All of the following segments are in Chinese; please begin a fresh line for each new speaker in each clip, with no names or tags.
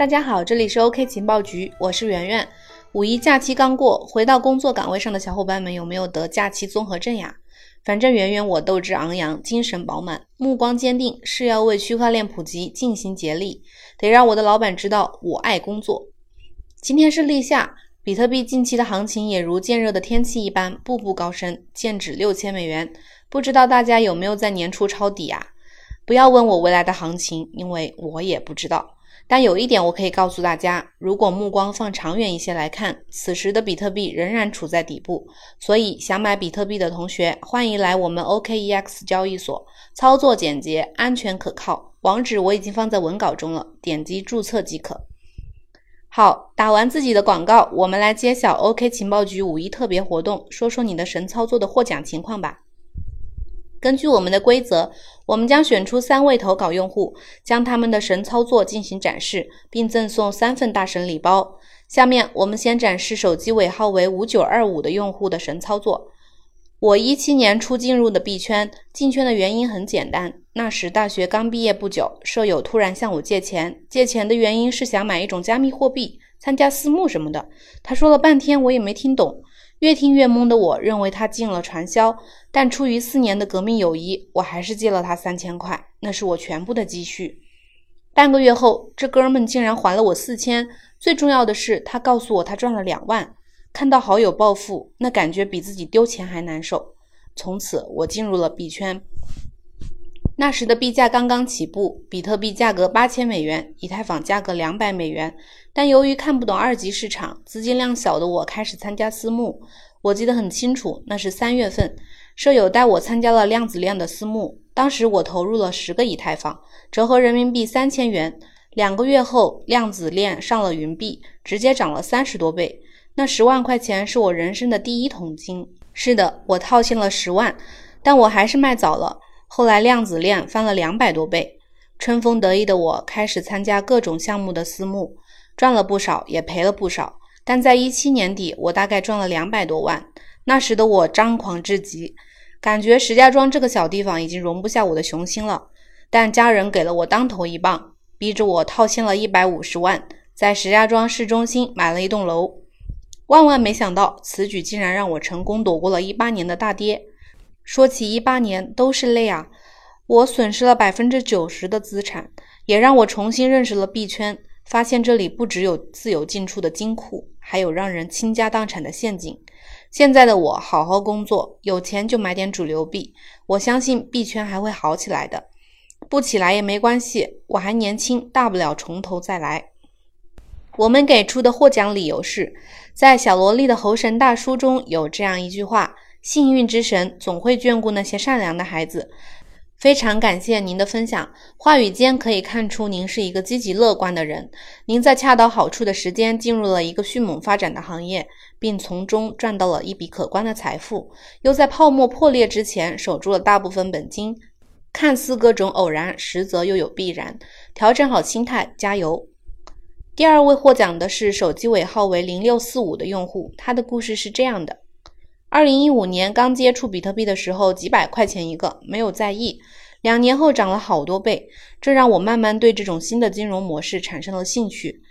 大家好，这里是 OK 情报局，我是圆圆。五一假期刚过，回到工作岗位上的小伙伴们有没有得假期综合症呀？反正圆圆我斗志昂扬，精神饱满，目光坚定，是要为区块链普及尽心竭力，得让我的老板知道我爱工作。今天是立夏，比特币近期的行情也如渐热的天气一般，步步高升，剑指六千美元。不知道大家有没有在年初抄底啊？不要问我未来的行情，因为我也不知道。但有一点我可以告诉大家，如果目光放长远一些来看，此时的比特币仍然处在底部，所以想买比特币的同学，欢迎来我们 OKEX 交易所，操作简洁、安全可靠。网址我已经放在文稿中了，点击注册即可。好，打完自己的广告，我们来揭晓 OK 情报局五一特别活动，说说你的神操作的获奖情况吧。根据我们的规则，我们将选出三位投稿用户，将他们的神操作进行展示，并赠送三份大神礼包。下面我们先展示手机尾号为五九二五的用户的神操作。我一七年初进入的币圈，进圈的原因很简单，那时大学刚毕业不久，舍友突然向我借钱，借钱的原因是想买一种加密货币，参加私募什么的。他说了半天，我也没听懂。越听越懵的我，认为他进了传销，但出于四年的革命友谊，我还是借了他三千块，那是我全部的积蓄。半个月后，这哥们竟然还了我四千，最重要的是，他告诉我他赚了两万。看到好友暴富，那感觉比自己丢钱还难受。从此，我进入了币圈。那时的币价刚刚起步，比特币价格八千美元，以太坊价格两百美元。但由于看不懂二级市场，资金量小的我开始参加私募。我记得很清楚，那是三月份，舍友带我参加了量子链的私募。当时我投入了十个以太坊，折合人民币三千元。两个月后，量子链上了云币，直接涨了三十多倍。那十万块钱是我人生的第一桶金。是的，我套现了十万，但我还是卖早了。后来量子链翻了两百多倍，春风得意的我开始参加各种项目的私募，赚了不少，也赔了不少。但在一七年底，我大概赚了两百多万。那时的我张狂至极，感觉石家庄这个小地方已经容不下我的雄心了。但家人给了我当头一棒，逼着我套现了一百五十万，在石家庄市中心买了一栋楼。万万没想到，此举竟然让我成功躲过了一八年的大跌。说起一八年，都是泪啊！我损失了百分之九十的资产，也让我重新认识了币圈，发现这里不只有自由进出的金库，还有让人倾家荡产的陷阱。现在的我好好工作，有钱就买点主流币，我相信币圈还会好起来的。不起来也没关系，我还年轻，大不了从头再来。我们给出的获奖理由是，在小萝莉的猴神大叔中有这样一句话。幸运之神总会眷顾那些善良的孩子。非常感谢您的分享，话语间可以看出您是一个积极乐观的人。您在恰到好处的时间进入了一个迅猛发展的行业，并从中赚到了一笔可观的财富，又在泡沫破裂之前守住了大部分本金。看似各种偶然，实则又有必然。调整好心态，加油！第二位获奖的是手机尾号为零六四五的用户，他的故事是这样的。二零一五年刚接触比特币的时候，几百块钱一个，没有在意。两年后涨了好多倍，这让我慢慢对这种新的金融模式产生了兴趣。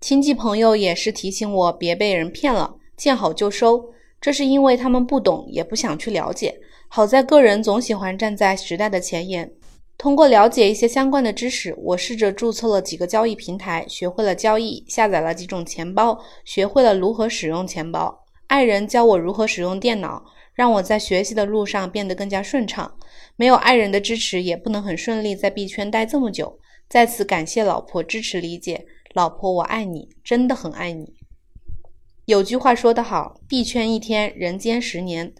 亲戚朋友也是提醒我别被人骗了，见好就收。这是因为他们不懂，也不想去了解。好在个人总喜欢站在时代的前沿。通过了解一些相关的知识，我试着注册了几个交易平台，学会了交易，下载了几种钱包，学会了如何使用钱包。爱人教我如何使用电脑，让我在学习的路上变得更加顺畅。没有爱人的支持，也不能很顺利在币圈待这么久。在此感谢老婆支持理解，老婆我爱你，真的很爱你。有句话说得好，币圈一天，人间十年。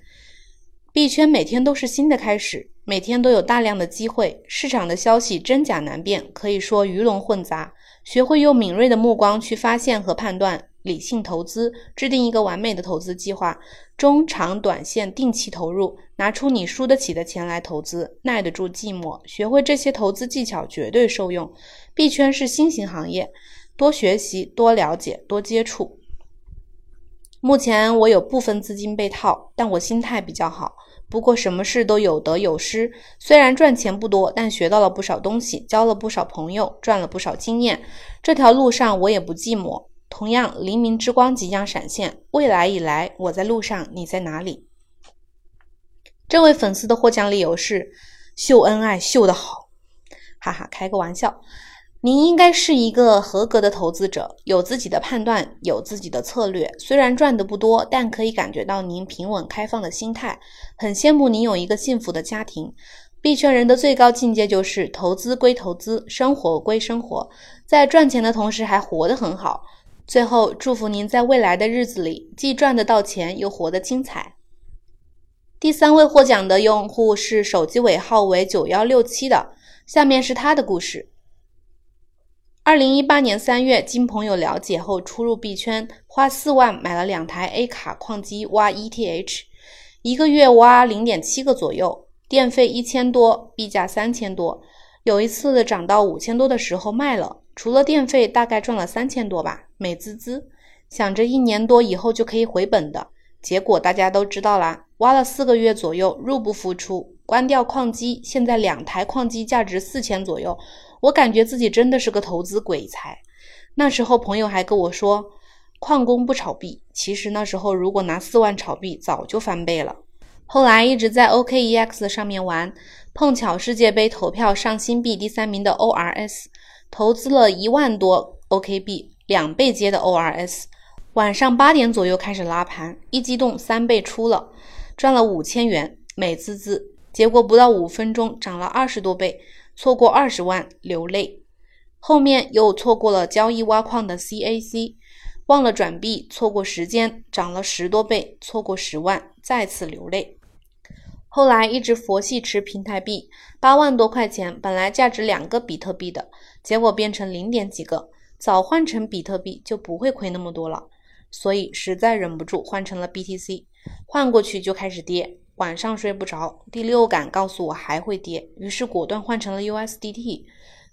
币圈每天都是新的开始，每天都有大量的机会，市场的消息真假难辨，可以说鱼龙混杂。学会用敏锐的目光去发现和判断。理性投资，制定一个完美的投资计划，中长短线定期投入，拿出你输得起的钱来投资，耐得住寂寞，学会这些投资技巧绝对受用。币圈是新型行业，多学习、多了解、多接触。目前我有部分资金被套，但我心态比较好，不过什么事都有得有失，虽然赚钱不多，但学到了不少东西，交了不少朋友，赚了不少经验。这条路上我也不寂寞。同样，黎明之光即将闪现，未来已来，我在路上，你在哪里？这位粉丝的获奖理由是秀恩爱秀得好，哈哈，开个玩笑。您应该是一个合格的投资者，有自己的判断，有自己的策略。虽然赚的不多，但可以感觉到您平稳开放的心态。很羡慕您有一个幸福的家庭。币圈人的最高境界就是投资归投资，生活归生活，在赚钱的同时还活得很好。最后，祝福您在未来的日子里既赚得到钱，又活得精彩。第三位获奖的用户是手机尾号为九幺六七的，下面是他的故事。二零一八年三月，经朋友了解后初入币圈，花四万买了两台 A 卡矿机挖 ETH，一个月挖零点七个左右，电费一千多，币价三千多。有一次涨到五千多的时候卖了，除了电费大概赚了三千多吧，美滋滋。想着一年多以后就可以回本的，结果大家都知道啦，挖了四个月左右，入不敷出，关掉矿机，现在两台矿机价值四千左右。我感觉自己真的是个投资鬼才。那时候朋友还跟我说，矿工不炒币。其实那时候如果拿四万炒币，早就翻倍了。后来一直在 OKEX 上面玩，碰巧世界杯投票上新币第三名的 ORS，投资了一万多 OK 币，两倍接的 ORS。晚上八点左右开始拉盘，一激动三倍出了，赚了五千元，美滋滋。结果不到五分钟涨了二十多倍。错过二十万流泪，后面又错过了交易挖矿的 CAC，忘了转币，错过时间涨了十多倍，错过十万再次流泪。后来一直佛系持平台币，八万多块钱本来价值两个比特币的，结果变成零点几个，早换成比特币就不会亏那么多了，所以实在忍不住换成了 BTC，换过去就开始跌。晚上睡不着，第六感告诉我还会跌，于是果断换成了 USDT，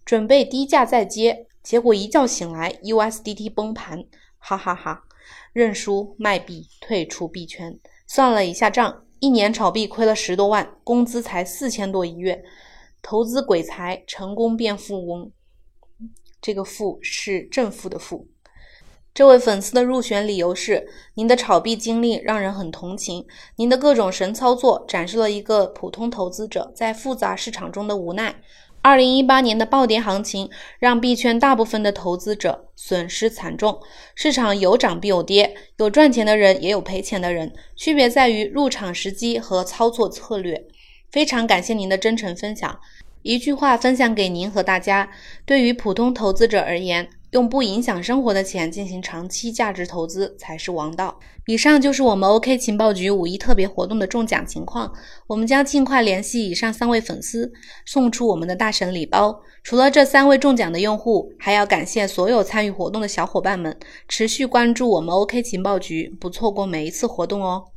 准备低价再接。结果一觉醒来，USDT 崩盘，哈哈哈！认输卖币，退出币圈。算了一下账，一年炒币亏了十多万，工资才四千多一月。投资鬼才，成功变富翁。这个“富”是正负的“负”。这位粉丝的入选理由是：您的炒币经历让人很同情，您的各种神操作展示了一个普通投资者在复杂市场中的无奈。二零一八年的暴跌行情让币圈大部分的投资者损失惨重，市场有涨必有跌，有赚钱的人也有赔钱的人，区别在于入场时机和操作策略。非常感谢您的真诚分享，一句话分享给您和大家：对于普通投资者而言。用不影响生活的钱进行长期价值投资才是王道。以上就是我们 OK 情报局五一特别活动的中奖情况，我们将尽快联系以上三位粉丝，送出我们的大神礼包。除了这三位中奖的用户，还要感谢所有参与活动的小伙伴们，持续关注我们 OK 情报局，不错过每一次活动哦。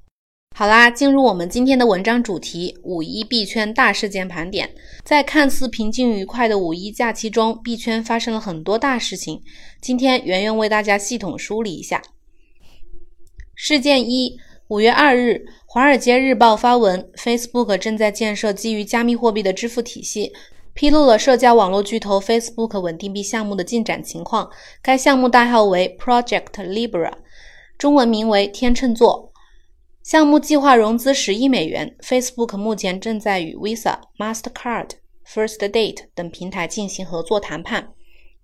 好啦，进入我们今天的文章主题：五一币圈大事件盘点。在看似平静愉快的五一假期中，币圈发生了很多大事情。今天圆圆为大家系统梳理一下。事件一：五月二日，《华尔街日报》发文，Facebook 正在建设基于加密货币的支付体系，披露了社交网络巨头 Facebook 稳定币项目的进展情况。该项目代号为 Project Libra，中文名为天秤座。项目计划融资十亿美元。Facebook 目前正在与 Visa、Mastercard、First Date 等平台进行合作谈判。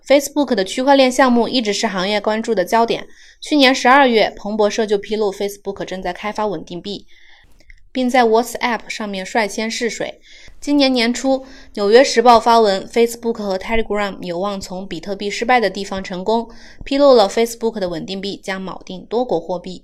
Facebook 的区块链项目一直是行业关注的焦点。去年十二月，彭博社就披露 Facebook 正在开发稳定币，并在 WhatsApp 上面率先试水。今年年初，《纽约时报》发文，Facebook 和 Telegram 有望从比特币失败的地方成功，披露了 Facebook 的稳定币将锚定多国货币。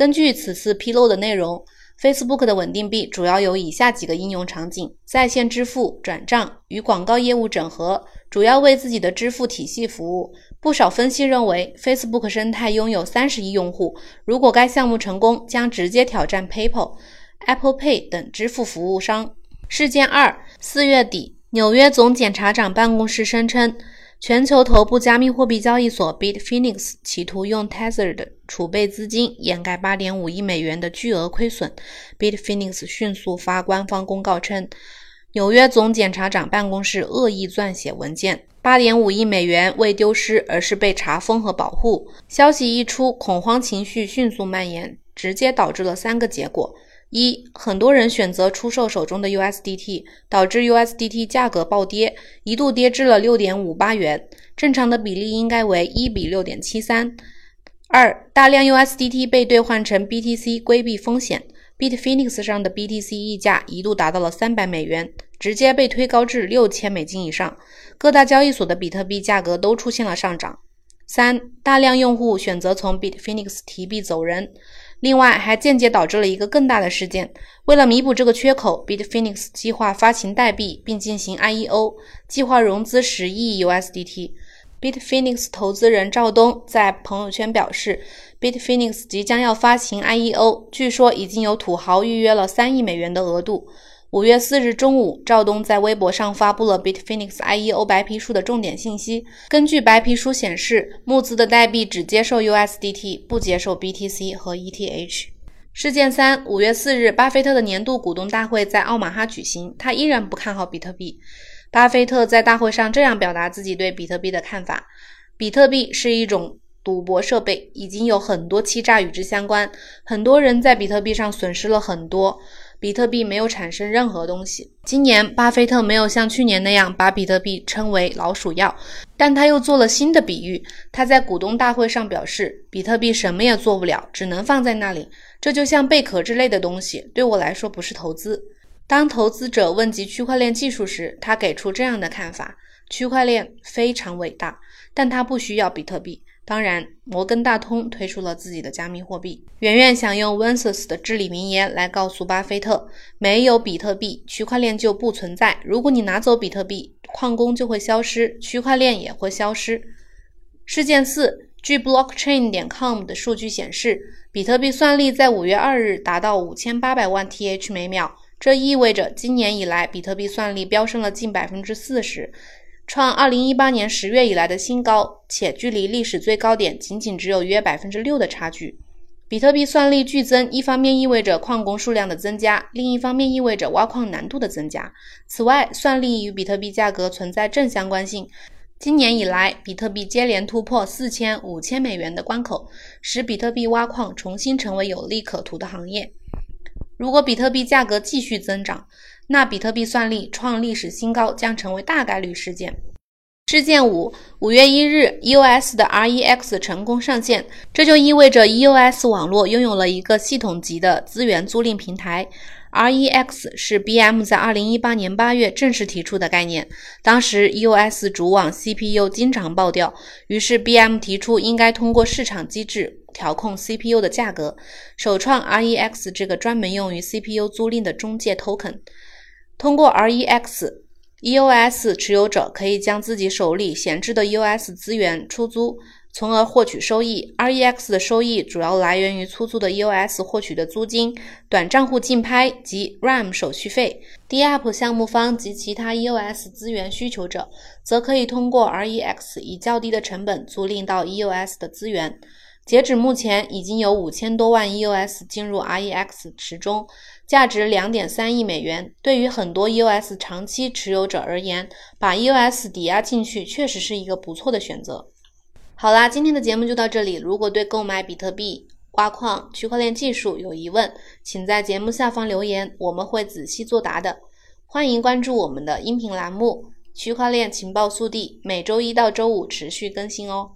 根据此次披露的内容，Facebook 的稳定币主要有以下几个应用场景：在线支付、转账与广告业务整合，主要为自己的支付体系服务。不少分析认为，Facebook 生态拥有三十亿用户，如果该项目成功，将直接挑战 PayPal、Apple Pay 等支付服务商。事件二：四月底，纽约总检察长办公室声称全球头部加密货币交易所 Bitfinex 企图用 Tether 的储备资金掩盖8.5亿美元的巨额亏损。Bitfinex 迅速发官方公告称，纽约总检察长办公室恶意撰写文件，8.5亿美元未丢失，而是被查封和保护。消息一出，恐慌情绪迅速蔓延，直接导致了三个结果。一，很多人选择出售手中的 USDT，导致 USDT 价格暴跌，一度跌至了六点五八元，正常的比例应该为一比六点七三。二，大量 USDT 被兑换成 BTC，规避风险，Bitfinex 上的 BTC 溢价一度达到了三百美元，直接被推高至六千美金以上，各大交易所的比特币价格都出现了上涨。三，大量用户选择从 Bitfinex 提币走人。另外，还间接导致了一个更大的事件。为了弥补这个缺口，Bitfinex 计划发行代币并进行 IEO，计划融资十亿 USDT。Bitfinex 投资人赵东在朋友圈表示，Bitfinex 即将要发行 IEO，据说已经有土豪预约了三亿美元的额度。五月四日中午，赵东在微博上发布了 Bitfinex IEO 白皮书的重点信息。根据白皮书显示，募资的代币只接受 USDT，不接受 BTC 和 ETH。事件三：五月四日，巴菲特的年度股东大会在奥马哈举行，他依然不看好比特币。巴菲特在大会上这样表达自己对比特币的看法：比特币是一种赌博设备，已经有很多欺诈与之相关，很多人在比特币上损失了很多。比特币没有产生任何东西。今年，巴菲特没有像去年那样把比特币称为“老鼠药”，但他又做了新的比喻。他在股东大会上表示，比特币什么也做不了，只能放在那里。这就像贝壳之类的东西，对我来说不是投资。当投资者问及区块链技术时，他给出这样的看法：区块链非常伟大，但它不需要比特币。当然，摩根大通推出了自己的加密货币。圆圆想用 Venus 的至理名言来告诉巴菲特：没有比特币，区块链就不存在。如果你拿走比特币，矿工就会消失，区块链也会消失。事件四：据 Blockchain 点 com 的数据显示，比特币算力在五月二日达到五千八百万 TH 每秒，这意味着今年以来比特币算力飙升了近百分之四十。创二零一八年十月以来的新高，且距离历史最高点仅仅只有约百分之六的差距。比特币算力剧增，一方面意味着矿工数量的增加，另一方面意味着挖矿难度的增加。此外，算力与比特币价格存在正相关性。今年以来，比特币接连突破四千、五千美元的关口，使比特币挖矿重新成为有利可图的行业。如果比特币价格继续增长，那比特币算力创历史新高将成为大概率事件。事件五，五月一日，EOS 的 REX 成功上线，这就意味着 EOS 网络拥有了一个系统级的资源租赁平台。REX 是 BM 在二零一八年八月正式提出的概念，当时 EOS 主网 CPU 经常爆掉，于是 BM 提出应该通过市场机制调控 CPU 的价格，首创 REX 这个专门用于 CPU 租赁的中介 token。通过 REX，EOS 持有者可以将自己手里闲置的 EOS 资源出租，从而获取收益。REX 的收益主要来源于出租的 EOS 获取的租金、短账户竞拍及 RAM 手续费。DApp 项目方及其他 EOS 资源需求者，则可以通过 REX 以较低的成本租赁到 EOS 的资源。截止目前，已经有五千多万 EOS 进入 REX 池中，价值两点三亿美元。对于很多 EOS 长期持有者而言，把 EOS 抵押进去确实是一个不错的选择。好啦，今天的节目就到这里。如果对购买比特币、挖矿、区块链技术有疑问，请在节目下方留言，我们会仔细作答的。欢迎关注我们的音频栏目《区块链情报速递》，每周一到周五持续更新哦。